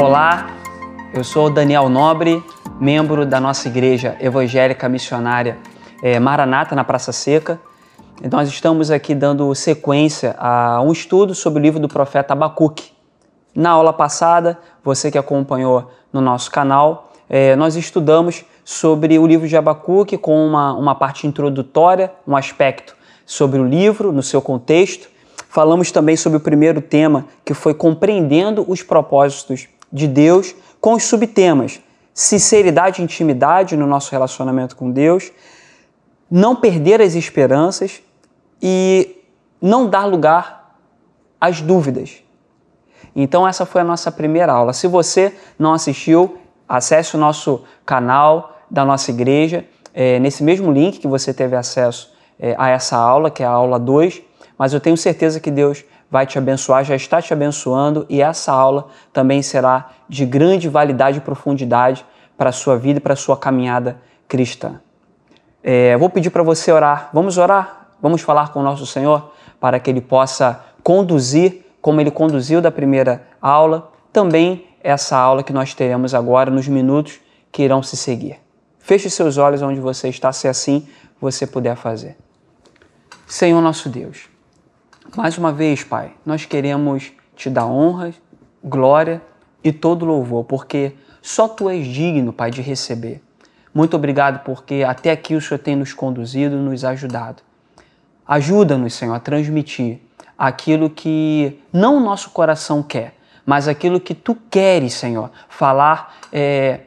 Olá, eu sou Daniel Nobre, membro da nossa igreja evangélica missionária é, Maranata na Praça Seca. Nós estamos aqui dando sequência a um estudo sobre o livro do profeta Abacuque. Na aula passada, você que acompanhou no nosso canal, é, nós estudamos sobre o livro de Abacuque com uma, uma parte introdutória, um aspecto sobre o livro, no seu contexto. Falamos também sobre o primeiro tema, que foi compreendendo os propósitos de Deus, com os subtemas sinceridade e intimidade no nosso relacionamento com Deus, não perder as esperanças e não dar lugar às dúvidas. Então, essa foi a nossa primeira aula. Se você não assistiu, acesse o nosso canal da nossa igreja, é, nesse mesmo link que você teve acesso é, a essa aula, que é a aula 2. Mas eu tenho certeza que Deus vai te abençoar, já está te abençoando e essa aula também será de grande validade e profundidade para a sua vida e para a sua caminhada cristã. É, vou pedir para você orar. Vamos orar? Vamos falar com o nosso Senhor para que Ele possa conduzir, como Ele conduziu da primeira aula, também essa aula que nós teremos agora nos minutos que irão se seguir. Feche seus olhos onde você está, se assim você puder fazer. Senhor nosso Deus, mais uma vez, Pai, nós queremos te dar honra, glória e todo louvor, porque só Tu és digno, Pai, de receber. Muito obrigado porque até aqui o Senhor tem nos conduzido, nos ajudado. Ajuda-nos, Senhor, a transmitir aquilo que não o nosso coração quer, mas aquilo que Tu queres, Senhor, falar é,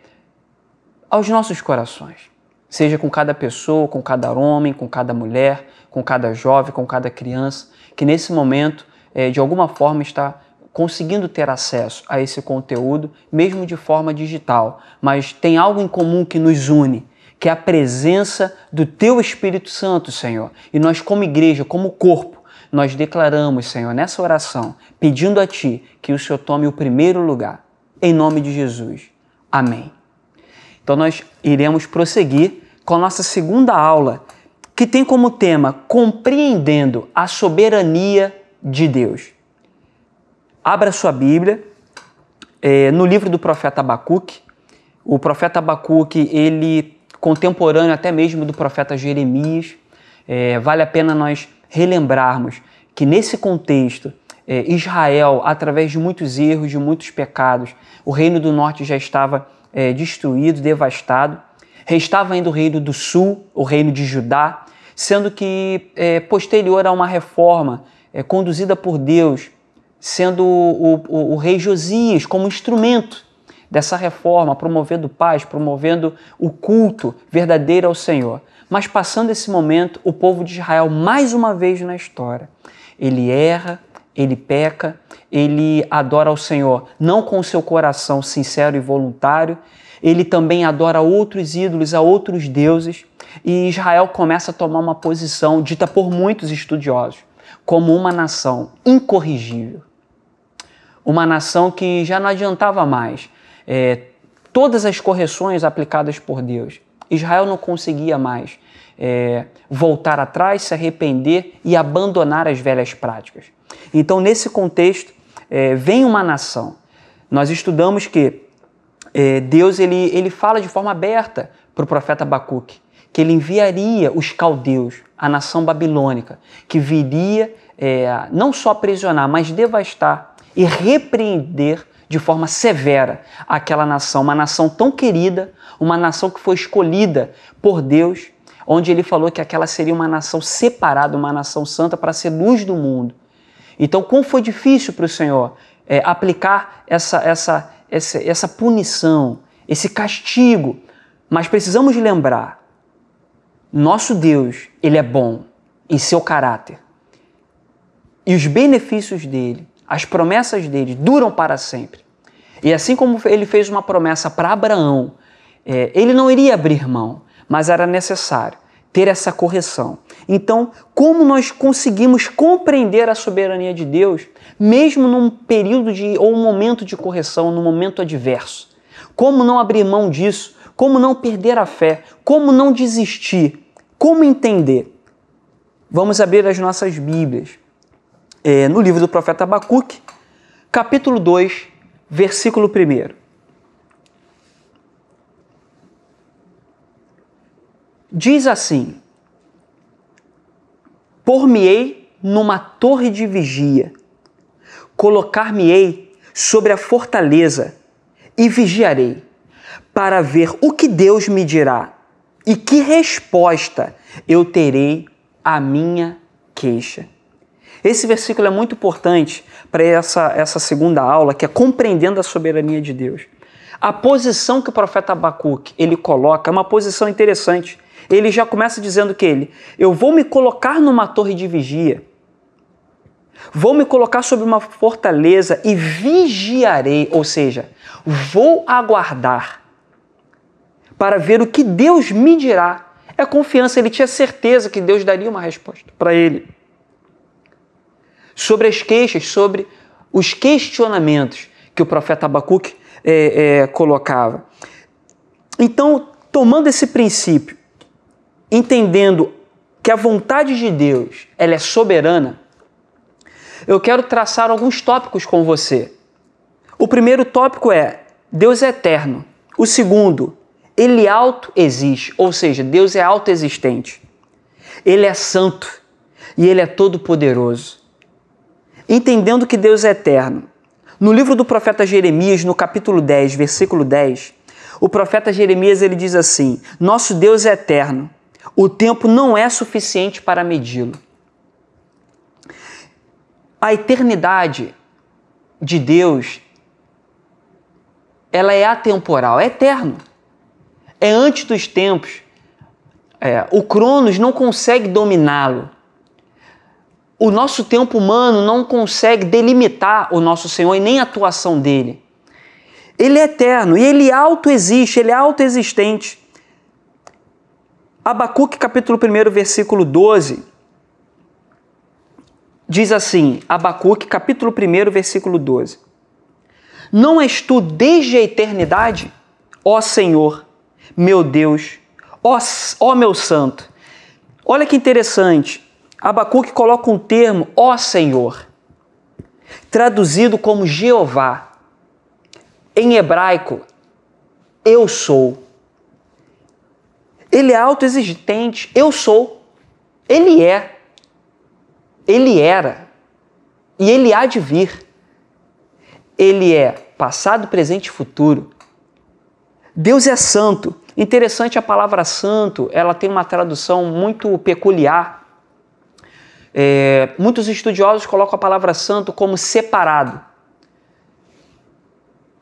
aos nossos corações. Seja com cada pessoa, com cada homem, com cada mulher, com cada jovem, com cada criança que nesse momento, é, de alguma forma, está conseguindo ter acesso a esse conteúdo, mesmo de forma digital, mas tem algo em comum que nos une, que é a presença do Teu Espírito Santo, Senhor. E nós, como igreja, como corpo, nós declaramos, Senhor, nessa oração, pedindo a Ti que o Senhor tome o primeiro lugar. Em nome de Jesus. Amém. Então nós iremos prosseguir com a nossa segunda aula que tem como tema Compreendendo a Soberania de Deus. Abra sua Bíblia é, no livro do profeta Abacuque. O profeta Abacuque, ele contemporâneo até mesmo do profeta Jeremias. É, vale a pena nós relembrarmos que nesse contexto, é, Israel, através de muitos erros, de muitos pecados, o reino do norte já estava é, destruído, devastado. Restava ainda o reino do sul, o reino de Judá, sendo que é, posterior a uma reforma é, conduzida por Deus, sendo o, o, o, rei Josias como instrumento dessa reforma, promovendo paz, promovendo o culto verdadeiro ao Senhor. Mas passando esse momento, o povo de Israel, mais uma vez na história, ele erra, ele peca, ele adora ao Senhor não com o seu coração sincero e voluntário, ele também adora outros ídolos, a outros deuses, e Israel começa a tomar uma posição dita por muitos estudiosos como uma nação incorrigível. Uma nação que já não adiantava mais é, todas as correções aplicadas por Deus. Israel não conseguia mais é, voltar atrás, se arrepender e abandonar as velhas práticas. Então, nesse contexto, é, vem uma nação. Nós estudamos que é, Deus ele, ele fala de forma aberta para o profeta Abacuque que ele enviaria os caldeus, a nação babilônica, que viria é, não só aprisionar, mas devastar e repreender de forma severa aquela nação, uma nação tão querida, uma nação que foi escolhida por Deus, onde ele falou que aquela seria uma nação separada, uma nação santa para ser luz do mundo. Então, como foi difícil para o Senhor é, aplicar essa, essa, essa, essa punição, esse castigo, mas precisamos lembrar nosso Deus, ele é bom em seu caráter. E os benefícios dele, as promessas dele duram para sempre. E assim como ele fez uma promessa para Abraão, é, ele não iria abrir mão, mas era necessário ter essa correção. Então, como nós conseguimos compreender a soberania de Deus, mesmo num período de ou um momento de correção, num momento adverso? Como não abrir mão disso? Como não perder a fé? Como não desistir? Como entender? Vamos abrir as nossas Bíblias é, no livro do profeta Abacuque, capítulo 2, versículo 1. Diz assim: Por-me-ei numa torre de vigia, colocar-me-ei sobre a fortaleza e vigiarei, para ver o que Deus me dirá e que resposta eu terei à minha queixa. Esse versículo é muito importante para essa, essa segunda aula, que é compreendendo a soberania de Deus. A posição que o profeta Abacuque ele coloca é uma posição interessante. Ele já começa dizendo que ele, eu vou me colocar numa torre de vigia, vou me colocar sobre uma fortaleza e vigiarei, ou seja, vou aguardar para ver o que Deus me dirá. É confiança, ele tinha certeza que Deus daria uma resposta para ele sobre as queixas, sobre os questionamentos que o profeta Abacuque é, é, colocava. Então, tomando esse princípio, entendendo que a vontade de Deus ela é soberana, eu quero traçar alguns tópicos com você. O primeiro tópico é Deus é eterno. O segundo, ele auto existe, ou seja, Deus é autoexistente. Ele é santo e ele é todo poderoso entendendo que Deus é eterno. No livro do profeta Jeremias, no capítulo 10, versículo 10, o profeta Jeremias ele diz assim: Nosso Deus é eterno, o tempo não é suficiente para medi-lo. A eternidade de Deus, ela é atemporal, é eterno. É antes dos tempos. É, o Cronos não consegue dominá-lo o nosso tempo humano não consegue delimitar o nosso Senhor e nem a atuação dele. Ele é eterno e ele autoexiste, ele é autoexistente. Abacuque capítulo 1, versículo 12, diz assim, Abacuque capítulo 1, versículo 12. Não és tu desde a eternidade, ó Senhor, meu Deus, ó, ó meu santo. Olha que interessante, Abacuque coloca um termo, ó Senhor, traduzido como Jeová. Em hebraico, eu sou. Ele é autoexistente, eu sou. Ele é. Ele era. E ele há de vir. Ele é passado, presente e futuro. Deus é santo. Interessante a palavra santo, ela tem uma tradução muito peculiar é, muitos estudiosos colocam a palavra santo como separado.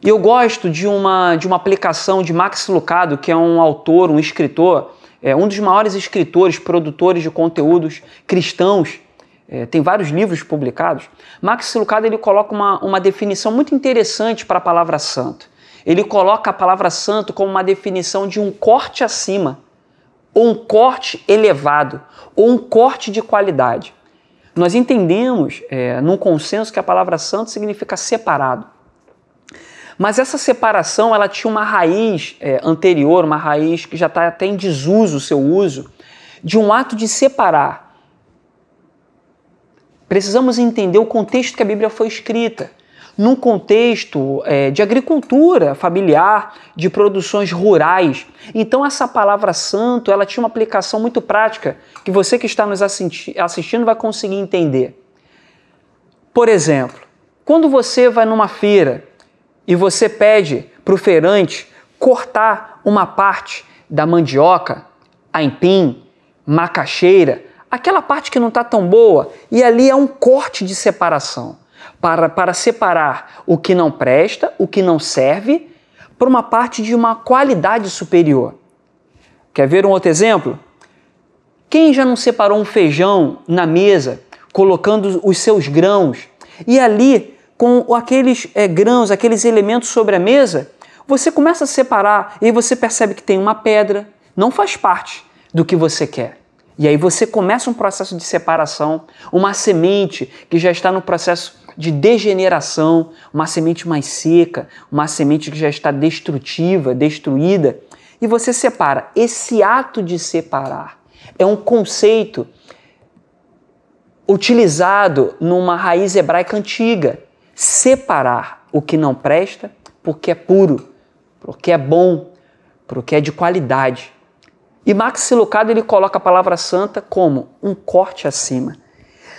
E eu gosto de uma, de uma aplicação de Max Lucado, que é um autor, um escritor, é, um dos maiores escritores, produtores de conteúdos cristãos, é, tem vários livros publicados. Max Lucado ele coloca uma, uma definição muito interessante para a palavra santo. Ele coloca a palavra santo como uma definição de um corte acima, ou um corte elevado, ou um corte de qualidade. Nós entendemos, é, num consenso, que a palavra santo significa separado. Mas essa separação ela tinha uma raiz é, anterior, uma raiz que já está até em desuso o seu uso, de um ato de separar. Precisamos entender o contexto que a Bíblia foi escrita num contexto é, de agricultura familiar, de produções rurais. Então essa palavra santo, ela tinha uma aplicação muito prática que você que está nos assistindo vai conseguir entender. Por exemplo, quando você vai numa feira e você pede para o feirante cortar uma parte da mandioca, aipim, macaxeira, aquela parte que não está tão boa, e ali é um corte de separação para, para separar o que não presta, o que não serve, por uma parte de uma qualidade superior. Quer ver um outro exemplo? Quem já não separou um feijão na mesa, colocando os seus grãos, e ali, com aqueles é, grãos, aqueles elementos sobre a mesa, você começa a separar e aí você percebe que tem uma pedra, não faz parte do que você quer. E aí você começa um processo de separação, uma semente que já está no processo de degeneração, uma semente mais seca, uma semente que já está destrutiva, destruída, e você separa. Esse ato de separar é um conceito utilizado numa raiz hebraica antiga. Separar o que não presta porque é puro, porque é bom, porque é de qualidade. E Max Lucado ele coloca a palavra santa como um corte acima.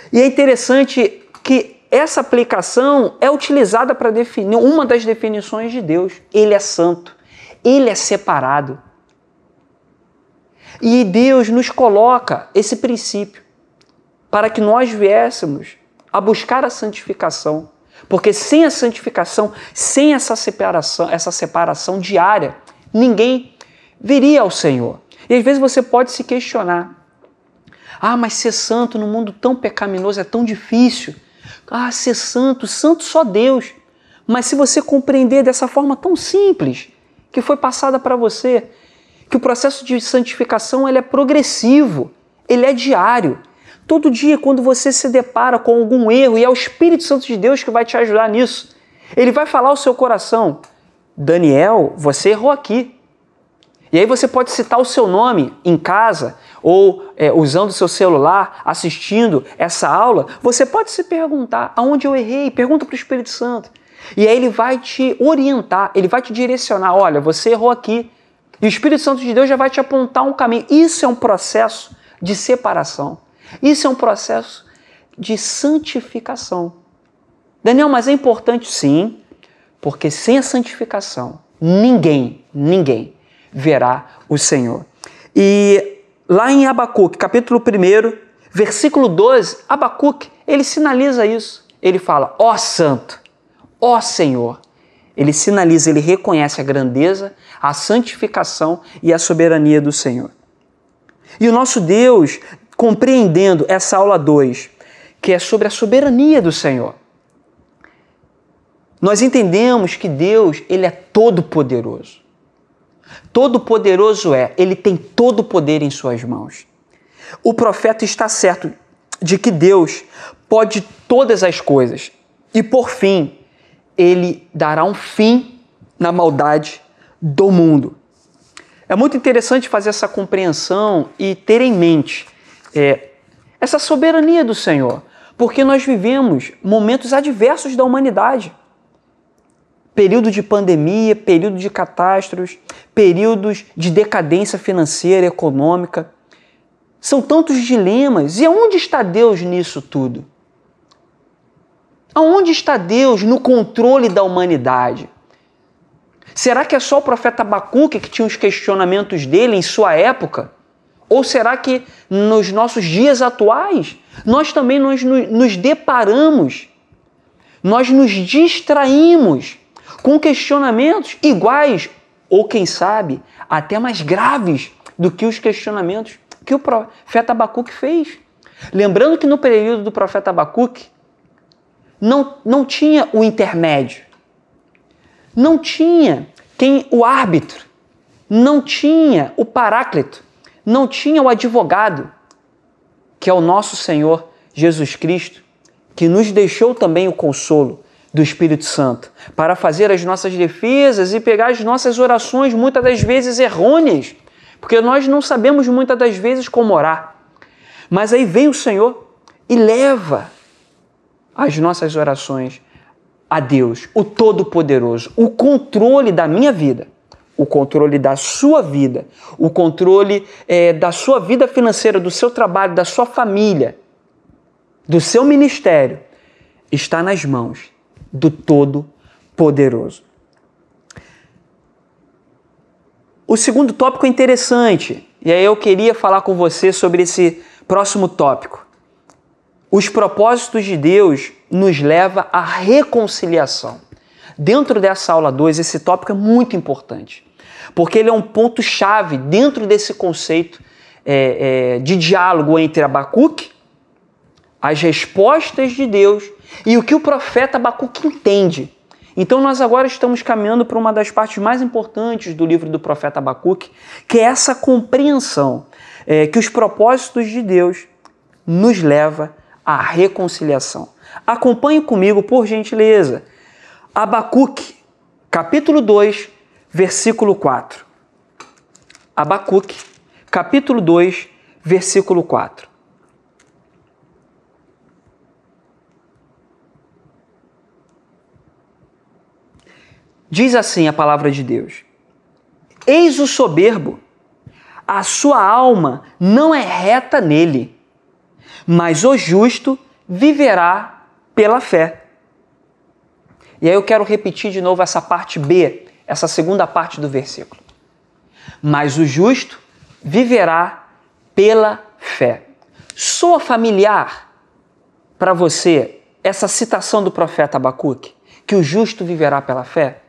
E é interessante que essa aplicação é utilizada para definir uma das definições de Deus. Ele é santo, ele é separado. E Deus nos coloca esse princípio para que nós viéssemos a buscar a santificação. Porque sem a santificação, sem essa separação, essa separação diária, ninguém viria ao Senhor. E às vezes você pode se questionar: ah, mas ser santo num mundo tão pecaminoso é tão difícil. Ah, ser santo, santo só Deus. Mas se você compreender dessa forma tão simples que foi passada para você, que o processo de santificação ele é progressivo, ele é diário. Todo dia, quando você se depara com algum erro, e é o Espírito Santo de Deus que vai te ajudar nisso, ele vai falar ao seu coração: Daniel, você errou aqui. E aí você pode citar o seu nome em casa ou é, usando o seu celular, assistindo essa aula. Você pode se perguntar aonde eu errei. Pergunta para o Espírito Santo. E aí ele vai te orientar, ele vai te direcionar. Olha, você errou aqui. E o Espírito Santo de Deus já vai te apontar um caminho. Isso é um processo de separação. Isso é um processo de santificação. Daniel, mas é importante sim, porque sem a santificação, ninguém, ninguém verá o Senhor. E lá em Abacuque, capítulo 1, versículo 12, Abacuque, ele sinaliza isso. Ele fala: Ó Santo, ó Senhor. Ele sinaliza, ele reconhece a grandeza, a santificação e a soberania do Senhor. E o nosso Deus, compreendendo essa aula 2, que é sobre a soberania do Senhor, nós entendemos que Deus, ele é todo poderoso. Todo poderoso é, ele tem todo o poder em suas mãos. O profeta está certo de que Deus pode todas as coisas e, por fim, ele dará um fim na maldade do mundo. É muito interessante fazer essa compreensão e ter em mente é, essa soberania do Senhor, porque nós vivemos momentos adversos da humanidade período de pandemia, período de catástrofes, períodos de decadência financeira, econômica. São tantos dilemas. E aonde está Deus nisso tudo? Aonde está Deus no controle da humanidade? Será que é só o profeta Abacuque que tinha os questionamentos dele em sua época? Ou será que nos nossos dias atuais nós também nos, nos deparamos, nós nos distraímos com questionamentos iguais ou, quem sabe, até mais graves do que os questionamentos que o profeta Abacuque fez. Lembrando que no período do profeta Abacuque não, não tinha o intermédio, não tinha quem o árbitro, não tinha o paráclito, não tinha o advogado, que é o nosso Senhor Jesus Cristo, que nos deixou também o consolo do Espírito Santo para fazer as nossas defesas e pegar as nossas orações, muitas das vezes errôneas, porque nós não sabemos muitas das vezes como orar. Mas aí vem o Senhor e leva as nossas orações a Deus, o Todo-Poderoso, o controle da minha vida, o controle da sua vida, o controle é, da sua vida financeira, do seu trabalho, da sua família, do seu ministério, está nas mãos do Todo-Poderoso. O segundo tópico é interessante, e aí eu queria falar com você sobre esse próximo tópico. Os propósitos de Deus nos leva à reconciliação. Dentro dessa aula 2, esse tópico é muito importante, porque ele é um ponto-chave dentro desse conceito é, é, de diálogo entre Abacuque, as respostas de Deus e o que o profeta Abacuque entende. Então nós agora estamos caminhando para uma das partes mais importantes do livro do profeta Abacuque, que é essa compreensão é, que os propósitos de Deus nos leva à reconciliação. Acompanhe comigo, por gentileza, Abacuque, capítulo 2, versículo 4. Abacuque, capítulo 2, versículo 4. Diz assim a palavra de Deus: Eis o soberbo, a sua alma não é reta nele, mas o justo viverá pela fé. E aí eu quero repetir de novo essa parte B, essa segunda parte do versículo. Mas o justo viverá pela fé. Soa familiar para você essa citação do profeta Abacuque, que o justo viverá pela fé?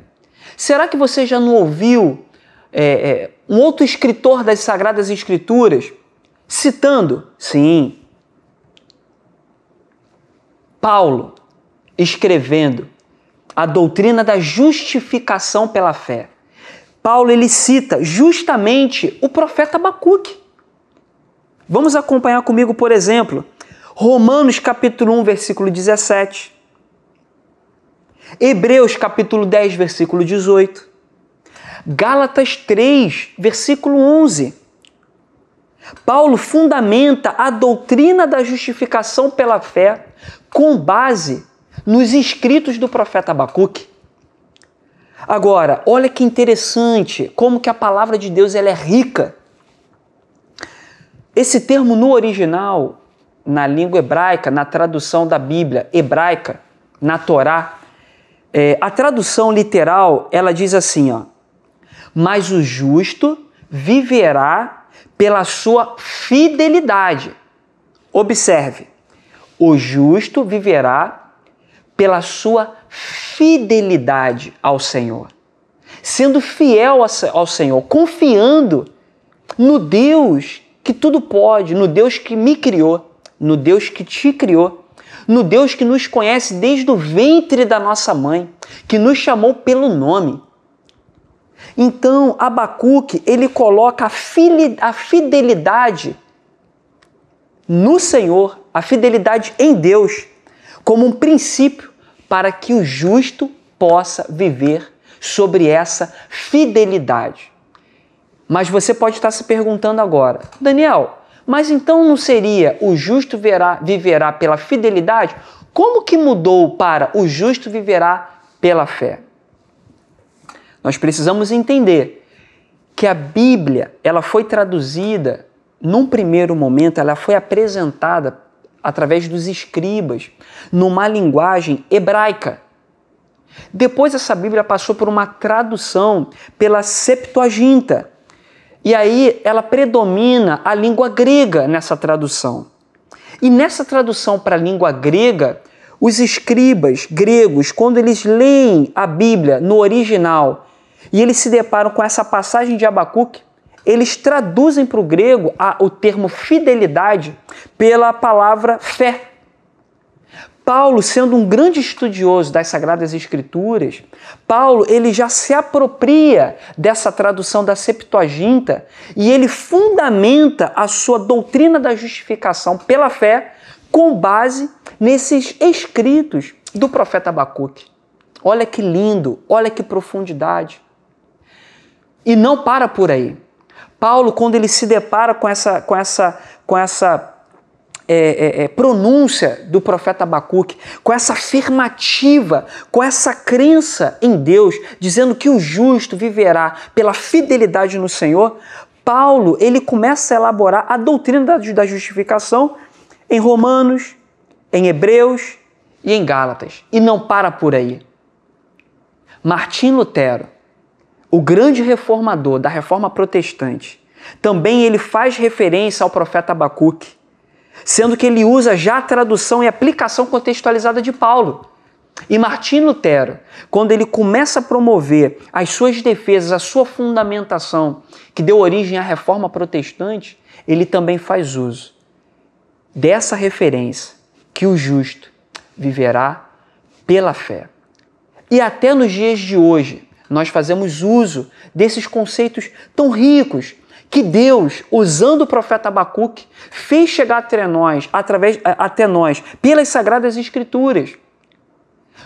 Será que você já não ouviu é, é, um outro escritor das Sagradas Escrituras citando? Sim. Paulo escrevendo a doutrina da justificação pela fé. Paulo ele cita justamente o profeta Abacuque. Vamos acompanhar comigo, por exemplo, Romanos capítulo 1, versículo 17. Hebreus capítulo 10, versículo 18. Gálatas 3, versículo 11. Paulo fundamenta a doutrina da justificação pela fé com base nos escritos do profeta Abacuque. Agora, olha que interessante como que a palavra de Deus ela é rica. Esse termo no original, na língua hebraica, na tradução da Bíblia hebraica, na Torá, é, a tradução literal ela diz assim, ó, mas o justo viverá pela sua fidelidade. Observe, o justo viverá pela sua fidelidade ao Senhor, sendo fiel ao Senhor, confiando no Deus que tudo pode, no Deus que me criou, no Deus que te criou no Deus que nos conhece desde o ventre da nossa mãe, que nos chamou pelo nome. Então, Abacuque, ele coloca a fidelidade no Senhor, a fidelidade em Deus, como um princípio para que o justo possa viver sobre essa fidelidade. Mas você pode estar se perguntando agora, Daniel, mas então não seria o justo verá, viverá pela fidelidade? Como que mudou para o justo viverá pela fé? Nós precisamos entender que a Bíblia, ela foi traduzida num primeiro momento, ela foi apresentada através dos escribas, numa linguagem hebraica. Depois essa Bíblia passou por uma tradução pela Septuaginta, e aí ela predomina a língua grega nessa tradução. E nessa tradução para a língua grega, os escribas gregos, quando eles leem a Bíblia no original e eles se deparam com essa passagem de Abacuque, eles traduzem para o grego a, o termo fidelidade pela palavra fé. Paulo, sendo um grande estudioso das Sagradas Escrituras, Paulo ele já se apropria dessa tradução da Septuaginta e ele fundamenta a sua doutrina da justificação pela fé com base nesses escritos do profeta Abacuque. Olha que lindo, olha que profundidade. E não para por aí. Paulo, quando ele se depara com essa, com essa, com essa é, é, é, pronúncia do profeta Abacuque, com essa afirmativa, com essa crença em Deus, dizendo que o justo viverá pela fidelidade no Senhor, Paulo ele começa a elaborar a doutrina da, da justificação em Romanos, em Hebreus e em Gálatas. E não para por aí. Martim Lutero, o grande reformador da reforma protestante, também ele faz referência ao profeta Abacuque sendo que ele usa já a tradução e aplicação contextualizada de Paulo. E Martim Lutero, quando ele começa a promover as suas defesas, a sua fundamentação, que deu origem à reforma protestante, ele também faz uso dessa referência que o justo viverá pela fé. E até nos dias de hoje, nós fazemos uso desses conceitos tão ricos que Deus, usando o profeta Abacuque, fez chegar até nós, através, até nós pelas Sagradas Escrituras.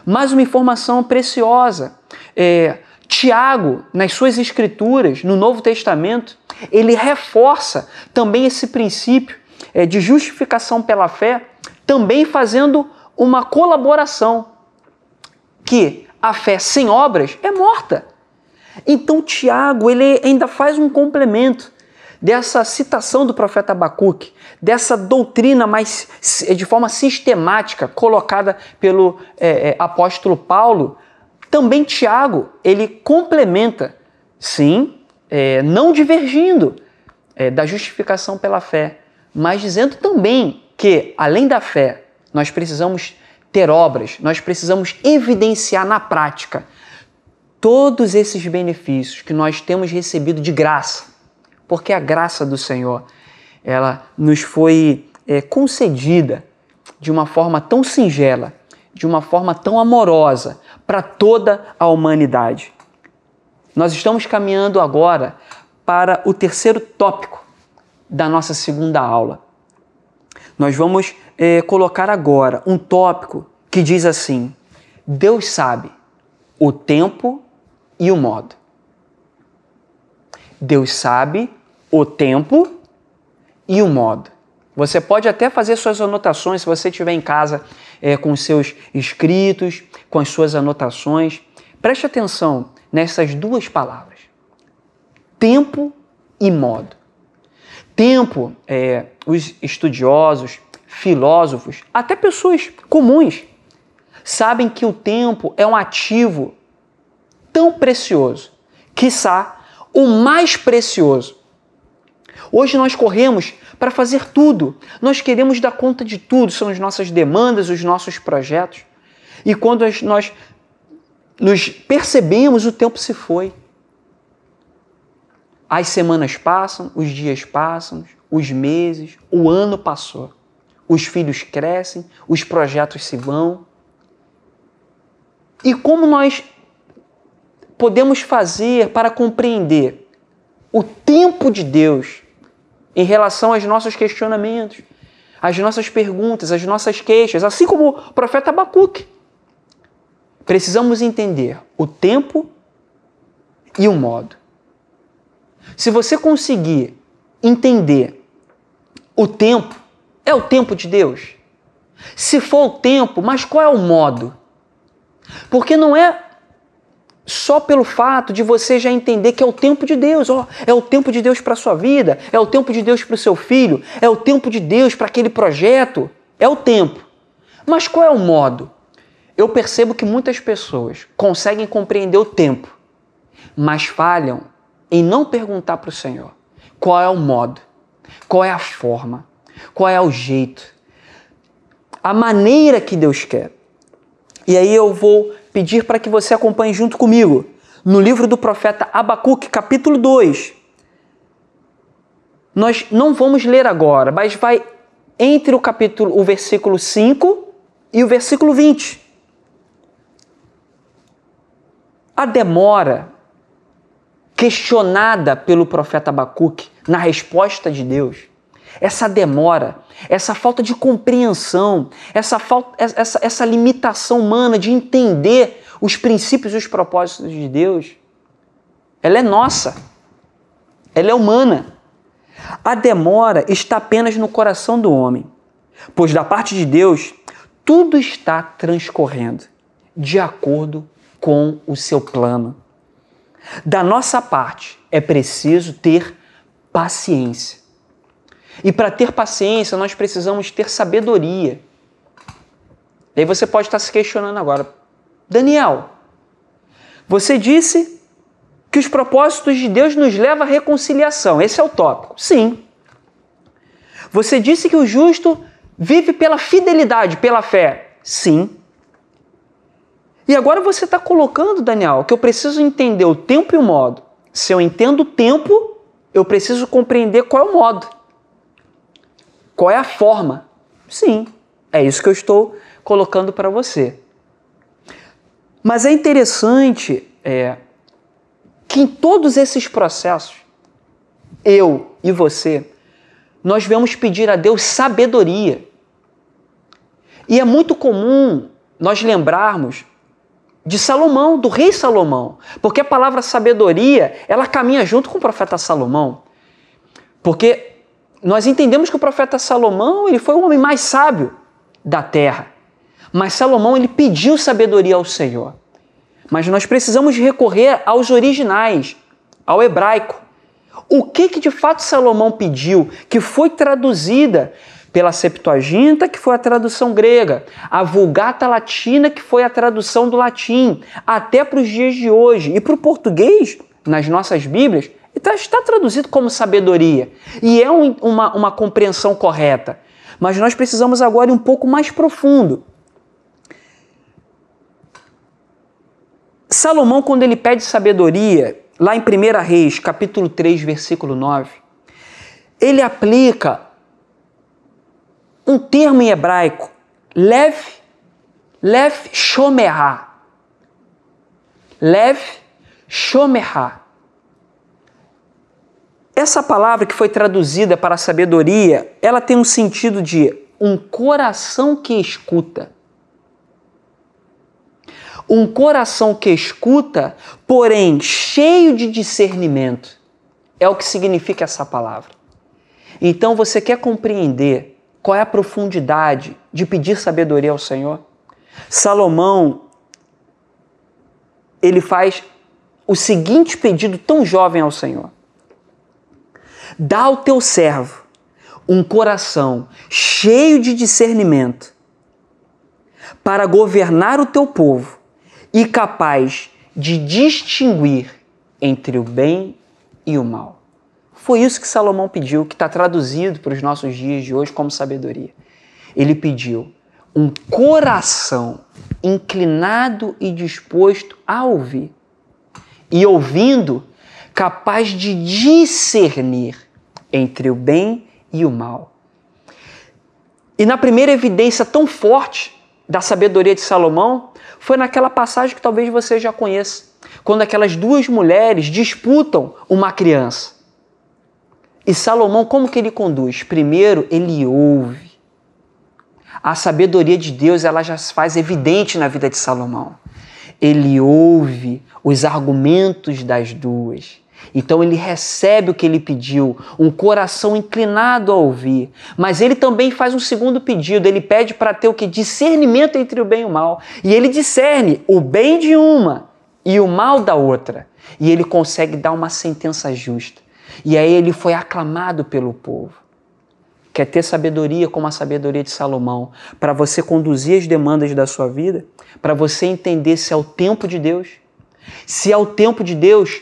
Mais uma informação preciosa. É, Tiago, nas suas escrituras, no Novo Testamento, ele reforça também esse princípio é, de justificação pela fé, também fazendo uma colaboração que a fé sem obras é morta. Então Tiago ele ainda faz um complemento dessa citação do profeta Abacuque, dessa doutrina mais de forma sistemática colocada pelo é, é, apóstolo Paulo. Também Tiago ele complementa, sim, é, não divergindo é, da justificação pela fé, mas dizendo também que além da fé nós precisamos ter obras, nós precisamos evidenciar na prática todos esses benefícios que nós temos recebido de graça, porque a graça do Senhor ela nos foi é, concedida de uma forma tão singela, de uma forma tão amorosa para toda a humanidade. Nós estamos caminhando agora para o terceiro tópico da nossa segunda aula. Nós vamos é, colocar agora um tópico que diz assim: Deus sabe o tempo e o modo. Deus sabe o tempo e o modo. Você pode até fazer suas anotações se você estiver em casa é, com seus escritos, com as suas anotações. Preste atenção nessas duas palavras: tempo e modo. Tempo, é, os estudiosos, filósofos, até pessoas comuns, sabem que o tempo é um ativo tão precioso, quiçá o mais precioso. Hoje nós corremos para fazer tudo, nós queremos dar conta de tudo, são as nossas demandas, os nossos projetos. E quando nós nos percebemos, o tempo se foi. As semanas passam, os dias passam, os meses, o ano passou. Os filhos crescem, os projetos se vão. E como nós podemos fazer para compreender o tempo de Deus em relação aos nossos questionamentos, às nossas perguntas, às nossas queixas, assim como o profeta Abacuque? Precisamos entender o tempo e o modo. Se você conseguir entender o tempo, é o tempo de Deus. Se for o tempo, mas qual é o modo? Porque não é só pelo fato de você já entender que é o tempo de Deus, ó, é o tempo de Deus para sua vida, é o tempo de Deus para o seu filho, é o tempo de Deus para aquele projeto, é o tempo. Mas qual é o modo? Eu percebo que muitas pessoas conseguem compreender o tempo, mas falham em não perguntar para o Senhor qual é o modo, qual é a forma, qual é o jeito, a maneira que Deus quer. E aí eu vou pedir para que você acompanhe junto comigo no livro do profeta Abacuque, capítulo 2. Nós não vamos ler agora, mas vai entre o capítulo, o versículo 5 e o versículo 20. A demora questionada pelo profeta Abacuque na resposta de Deus essa demora, essa falta de compreensão, essa, falta, essa, essa limitação humana de entender os princípios e os propósitos de Deus, ela é nossa, ela é humana. A demora está apenas no coração do homem, pois da parte de Deus tudo está transcorrendo de acordo com o seu plano. Da nossa parte, é preciso ter paciência e para ter paciência, nós precisamos ter sabedoria. E aí você pode estar se questionando agora, Daniel, você disse que os propósitos de Deus nos levam à reconciliação. Esse é o tópico. Sim. Você disse que o justo vive pela fidelidade, pela fé. Sim. E agora você está colocando, Daniel, que eu preciso entender o tempo e o modo. Se eu entendo o tempo, eu preciso compreender qual é o modo. Qual é a forma? Sim, é isso que eu estou colocando para você. Mas é interessante é, que em todos esses processos, eu e você, nós vamos pedir a Deus sabedoria. E é muito comum nós lembrarmos de Salomão, do rei Salomão, porque a palavra sabedoria, ela caminha junto com o profeta Salomão. Porque nós entendemos que o profeta Salomão ele foi o homem mais sábio da terra. Mas Salomão ele pediu sabedoria ao Senhor. mas nós precisamos recorrer aos originais, ao hebraico. O que, que de fato Salomão pediu, que foi traduzida pela Septuaginta, que foi a tradução grega, a Vulgata Latina, que foi a tradução do latim, até para os dias de hoje. E para o português, nas nossas Bíblias, está, está traduzido como sabedoria. E é um, uma, uma compreensão correta. Mas nós precisamos agora ir um pouco mais profundo. Salomão, quando ele pede sabedoria, lá em 1 Reis, capítulo 3, versículo 9, ele aplica um termo em hebraico, lev, lev shomerá. Lev shomerá. Essa palavra que foi traduzida para sabedoria, ela tem um sentido de um coração que escuta. Um coração que escuta, porém cheio de discernimento. É o que significa essa palavra. Então você quer compreender qual é a profundidade de pedir sabedoria ao Senhor? Salomão ele faz o seguinte pedido tão jovem ao Senhor: Dá ao teu servo um coração cheio de discernimento para governar o teu povo e capaz de distinguir entre o bem e o mal. Foi isso que Salomão pediu, que está traduzido para os nossos dias de hoje como sabedoria. Ele pediu um coração inclinado e disposto a ouvir, e ouvindo, capaz de discernir entre o bem e o mal. E na primeira evidência tão forte da sabedoria de Salomão foi naquela passagem que talvez você já conheça, quando aquelas duas mulheres disputam uma criança. E Salomão, como que ele conduz? Primeiro, ele ouve. A sabedoria de Deus, ela já se faz evidente na vida de Salomão. Ele ouve os argumentos das duas. Então ele recebe o que ele pediu, um coração inclinado a ouvir. Mas ele também faz um segundo pedido, ele pede para ter o que? Discernimento entre o bem e o mal. E ele discerne o bem de uma e o mal da outra. E ele consegue dar uma sentença justa. E aí ele foi aclamado pelo povo. Quer ter sabedoria como a sabedoria de Salomão, para você conduzir as demandas da sua vida, para você entender se é o tempo de Deus. Se é o tempo de Deus,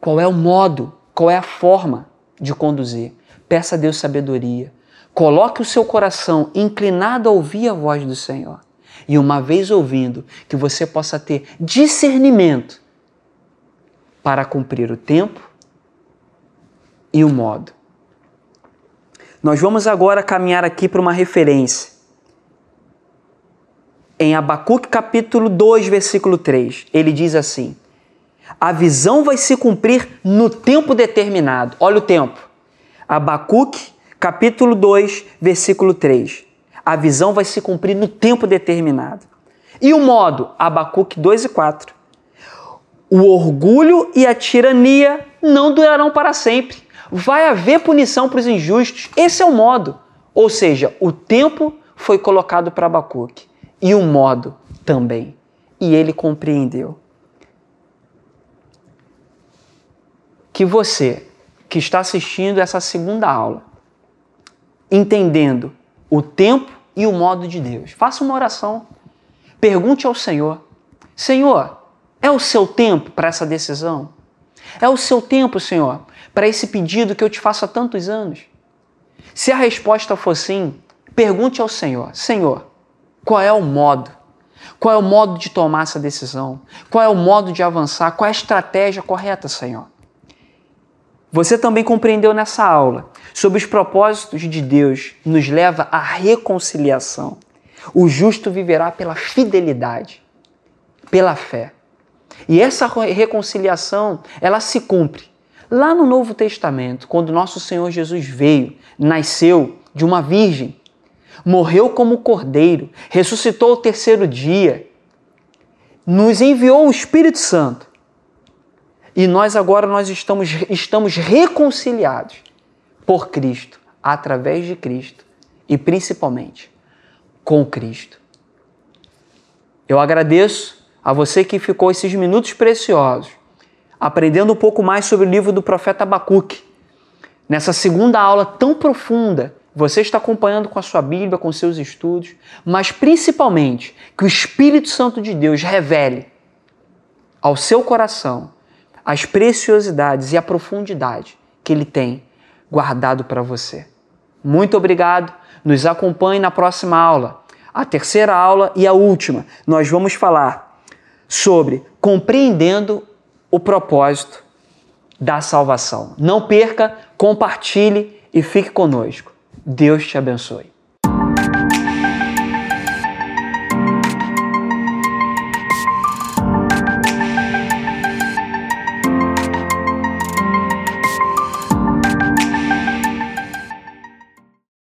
qual é o modo, qual é a forma de conduzir. Peça a Deus sabedoria. Coloque o seu coração inclinado a ouvir a voz do Senhor. E uma vez ouvindo, que você possa ter discernimento para cumprir o tempo e o modo. Nós vamos agora caminhar aqui para uma referência. Em Abacuque capítulo 2, versículo 3, ele diz assim: A visão vai se cumprir no tempo determinado. Olha o tempo. Abacuque capítulo 2, versículo 3. A visão vai se cumprir no tempo determinado. E o modo? Abacuque 2 e 4. O orgulho e a tirania não durarão para sempre vai haver punição para os injustos. Esse é o modo. Ou seja, o tempo foi colocado para Abacuque e o modo também. E ele compreendeu. Que você que está assistindo essa segunda aula, entendendo o tempo e o modo de Deus, faça uma oração. Pergunte ao Senhor: Senhor, é o seu tempo para essa decisão? É o seu tempo, Senhor, para esse pedido que eu te faço há tantos anos? Se a resposta for sim, pergunte ao Senhor: Senhor, qual é o modo? Qual é o modo de tomar essa decisão? Qual é o modo de avançar? Qual é a estratégia correta, Senhor? Você também compreendeu nessa aula sobre os propósitos de Deus nos leva à reconciliação. O justo viverá pela fidelidade, pela fé. E essa reconciliação, ela se cumpre Lá no Novo Testamento, quando nosso Senhor Jesus veio, nasceu de uma virgem, morreu como cordeiro, ressuscitou o terceiro dia, nos enviou o Espírito Santo. E nós agora nós estamos, estamos reconciliados por Cristo, através de Cristo e principalmente com Cristo. Eu agradeço a você que ficou esses minutos preciosos aprendendo um pouco mais sobre o livro do profeta Abacuque. Nessa segunda aula tão profunda, você está acompanhando com a sua Bíblia, com seus estudos, mas principalmente que o Espírito Santo de Deus revele ao seu coração as preciosidades e a profundidade que ele tem guardado para você. Muito obrigado. Nos acompanhe na próxima aula. A terceira aula e a última, nós vamos falar sobre compreendendo o propósito da salvação. Não perca, compartilhe e fique conosco. Deus te abençoe.